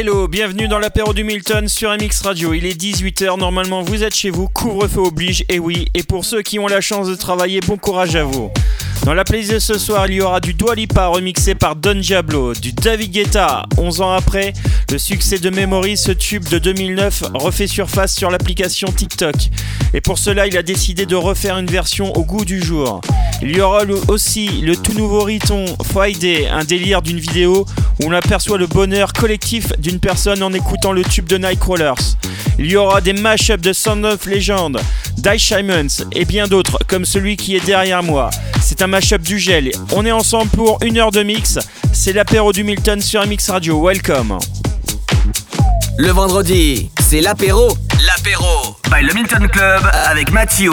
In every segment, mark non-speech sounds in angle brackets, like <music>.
Hello, bienvenue dans l'apéro du Milton sur MX Radio. Il est 18h, normalement vous êtes chez vous, couvre-feu oblige, et oui, et pour ceux qui ont la chance de travailler, bon courage à vous. Dans la playlist de ce soir, il y aura du Dua Lipa remixé par Don Diablo, du David Guetta. 11 ans après, le succès de Memory, ce tube de 2009, refait surface sur l'application TikTok. Et pour cela, il a décidé de refaire une version au goût du jour. Il y aura aussi le tout nouveau Riton Friday, un délire d'une vidéo où on aperçoit le bonheur collectif d'une personne en écoutant le tube de Nightcrawlers. Il y aura des mashups de Sound of Legend, Die Simons et bien d'autres comme celui qui est derrière moi. Mashup du gel. On est ensemble pour une heure de mix. C'est l'apéro du Milton sur MX Radio. Welcome. Le vendredi, c'est l'apéro. L'apéro by le Milton Club avec Mathieu.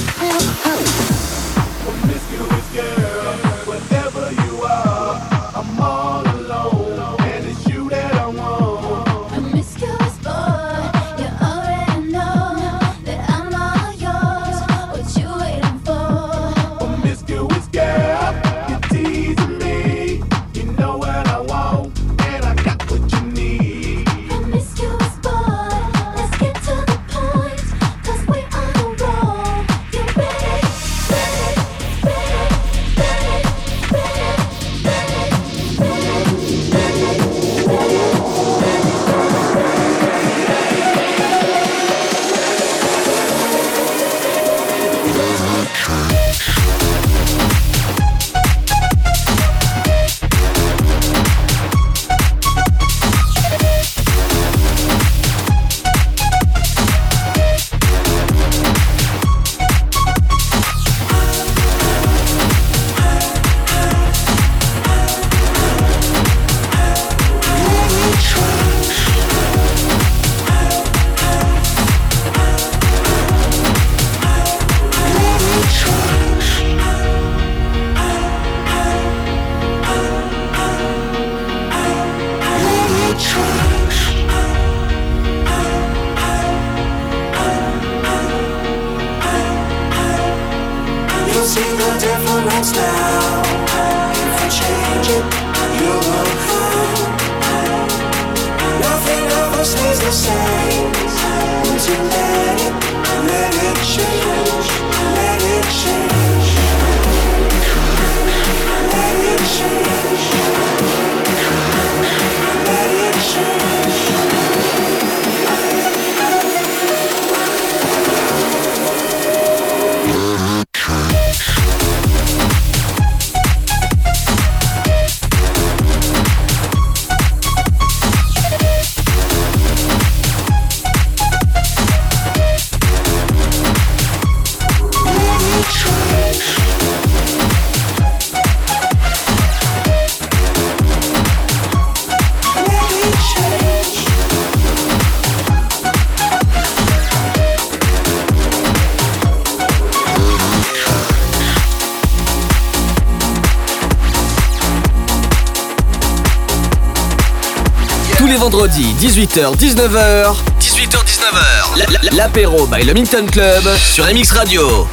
Vendredi 18h 19h 18h 19h l'apéro by le Minton Club sur MX Radio.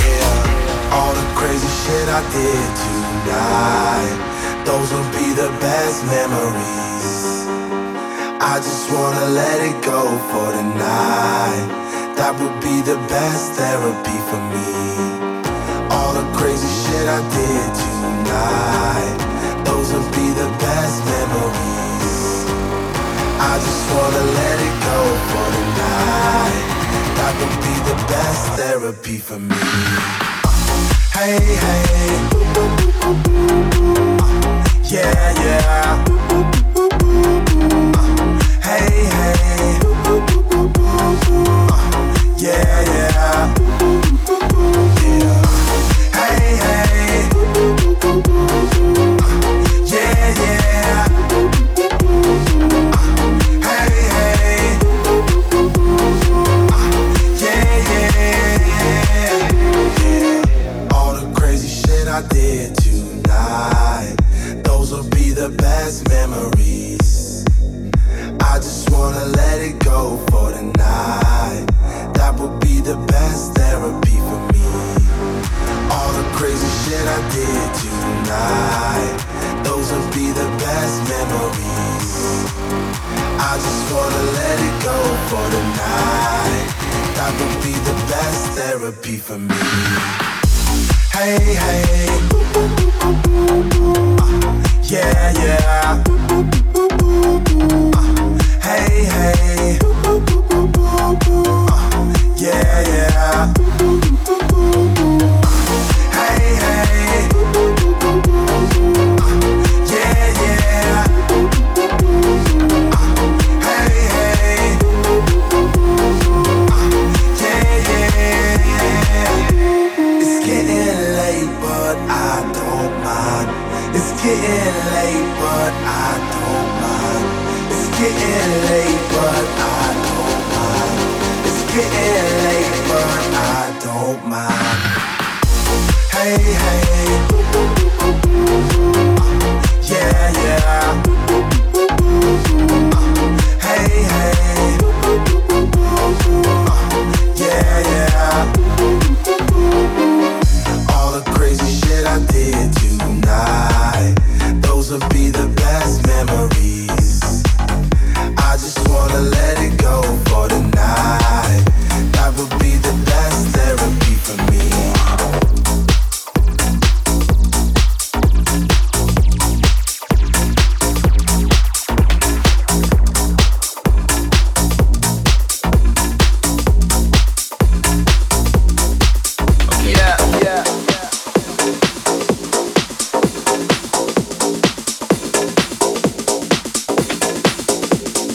Yeah, all the crazy shit I did tonight those will be the best memories. I just wanna let it go for the night. That would be the best therapy for me. All the crazy shit I did tonight I just wanna let it go for the night. That would be the best therapy for me. Hey, hey. Yeah, yeah. Hey, hey. Yeah, yeah.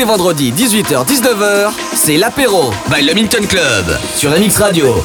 les vendredis 18h-19h, c'est l'apéro by le Milton Club sur MX Radio.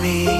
me.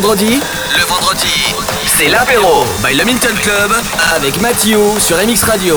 vendredi Le vendredi, c'est l'apéro by le Milton Club avec Mathieu sur MX Radio.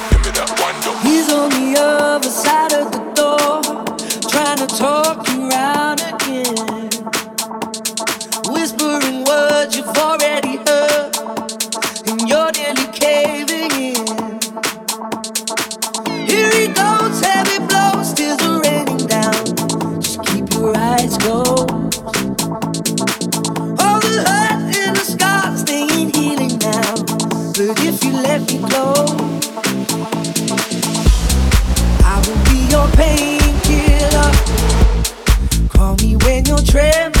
when you trip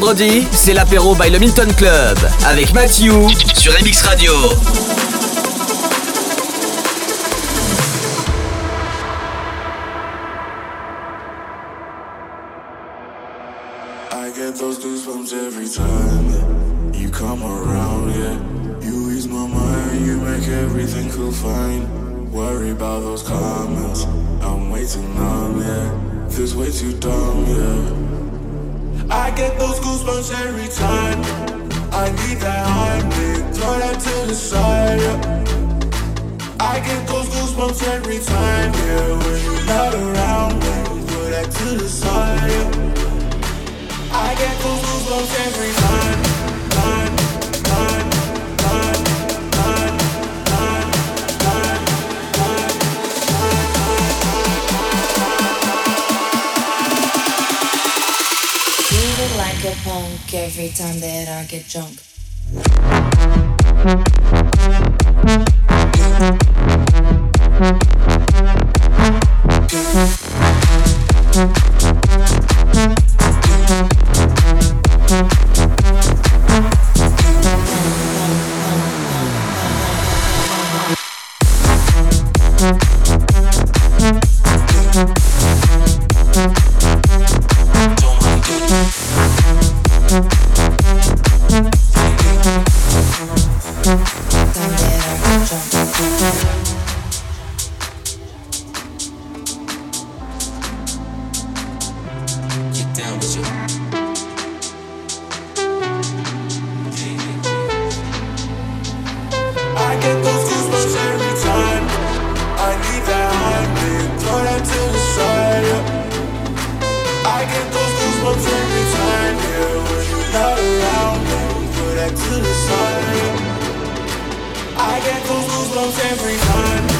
vendredi, c'est l'apéro by le Milton Club avec Mathieu sur MX Radio. I get those goosebumps every time you come around, yeah. You ease my mind, you make everything feel fine. Worry about those comments, I'm way too numb, yeah. This way too dumb, yeah. I get those goosebumps every time. I need that honey, throw that to the side. I get those goosebumps every time, yeah. When you're not around me, throw that to the side. I get those goosebumps every time. punk every time that I get drunk. get those goosebumps every time Yeah, when you're not around Don't put that to the side I get those goosebumps every time.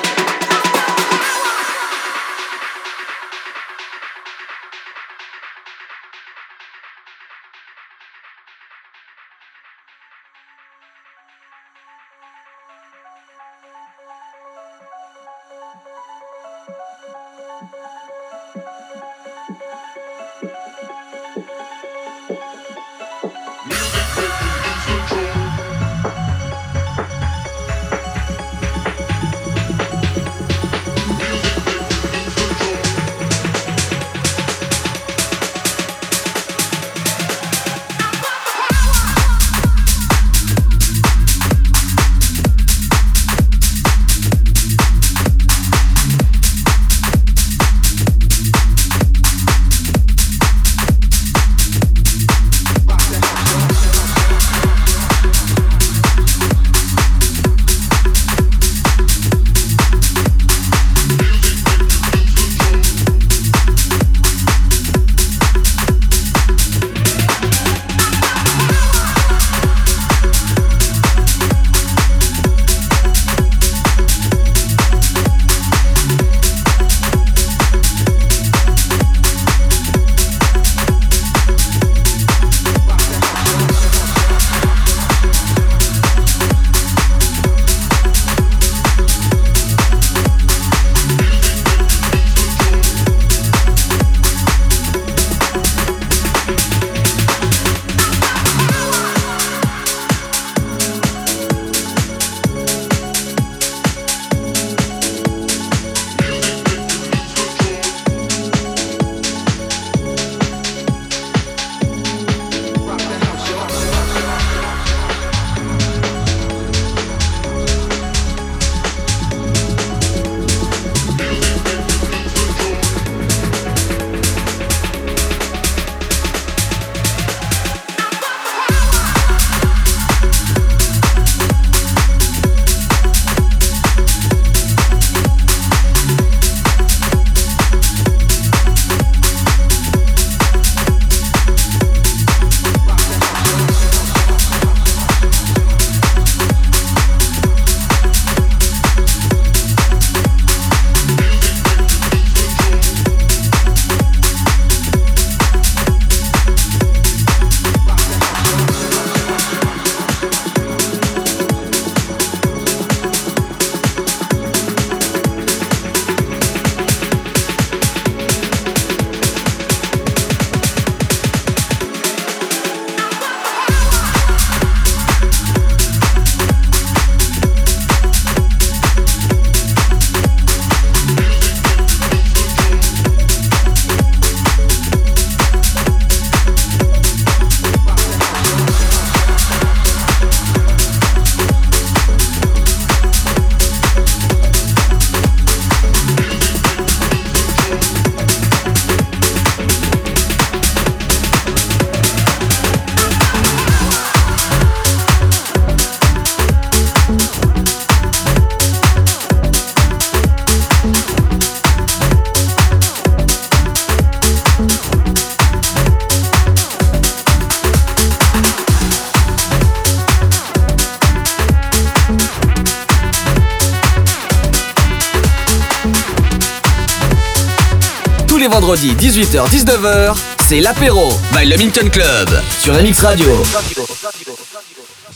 18h-19h, c'est l'apéro by Le Minton Club sur la Radio.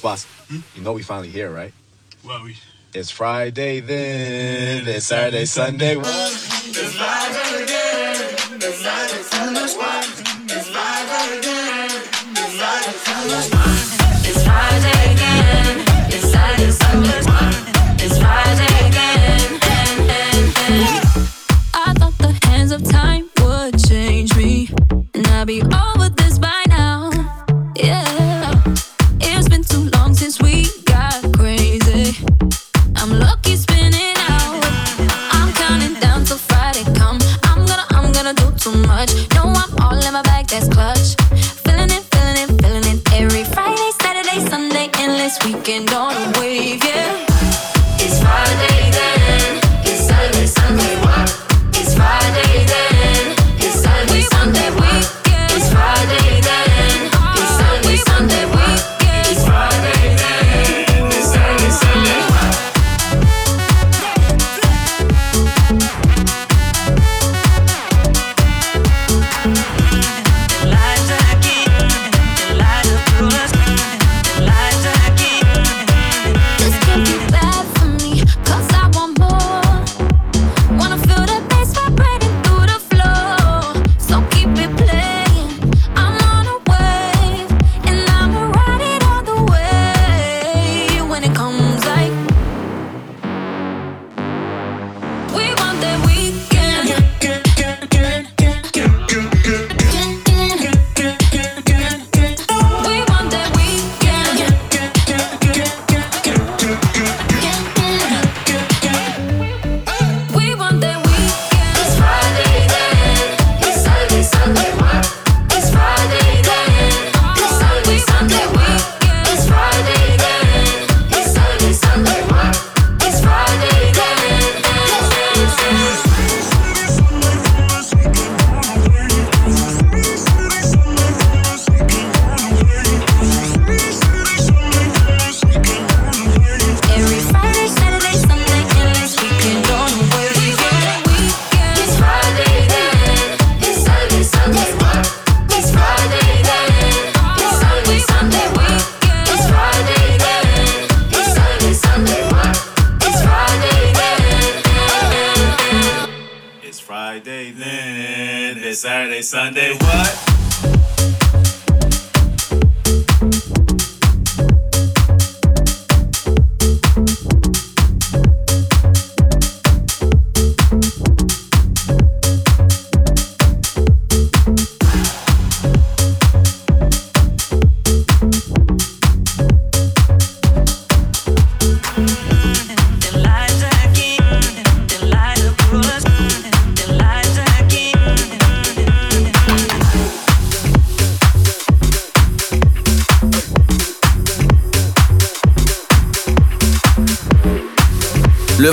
Boss, you know we finally here, right? Well, we... It's Friday then, it's Saturday, Sunday. Well,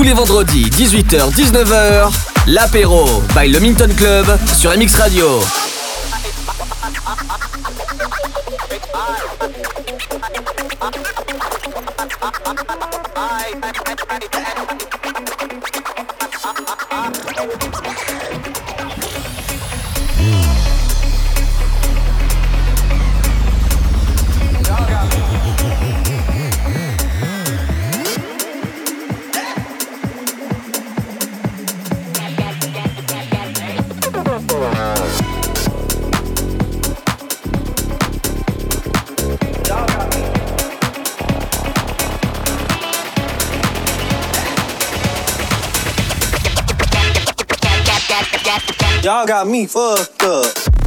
Tous les vendredis, 18h-19h, l'apéro by le Minton Club sur MX Radio. Y'all got me fucked up.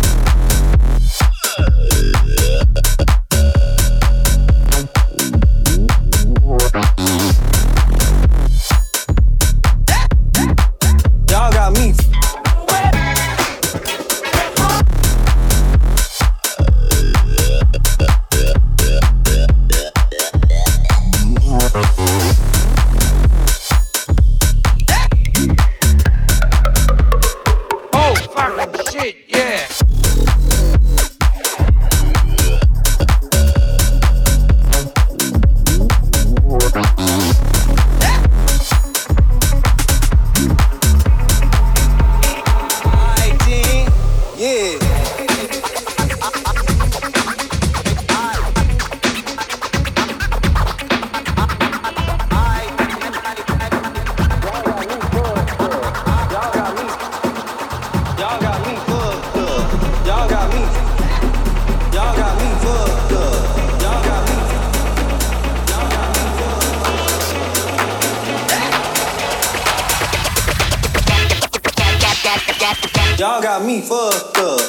Got me fucked up.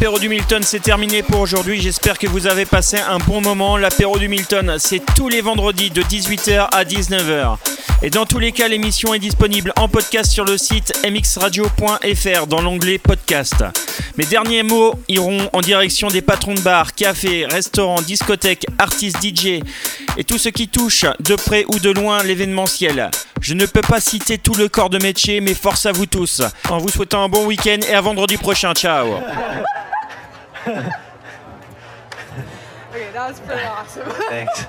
L'apéro du Milton, c'est terminé pour aujourd'hui. J'espère que vous avez passé un bon moment. L'apéro du Milton, c'est tous les vendredis de 18h à 19h. Et dans tous les cas, l'émission est disponible en podcast sur le site mxradio.fr dans l'onglet podcast. Mes derniers mots iront en direction des patrons de bars, cafés, restaurants, discothèques, artistes DJ et tout ce qui touche de près ou de loin l'événementiel. Je ne peux pas citer tout le corps de métier, mais force à vous tous. En vous souhaitant un bon week-end et à vendredi prochain. Ciao. <laughs> Okay, that was pretty awesome. Thanks.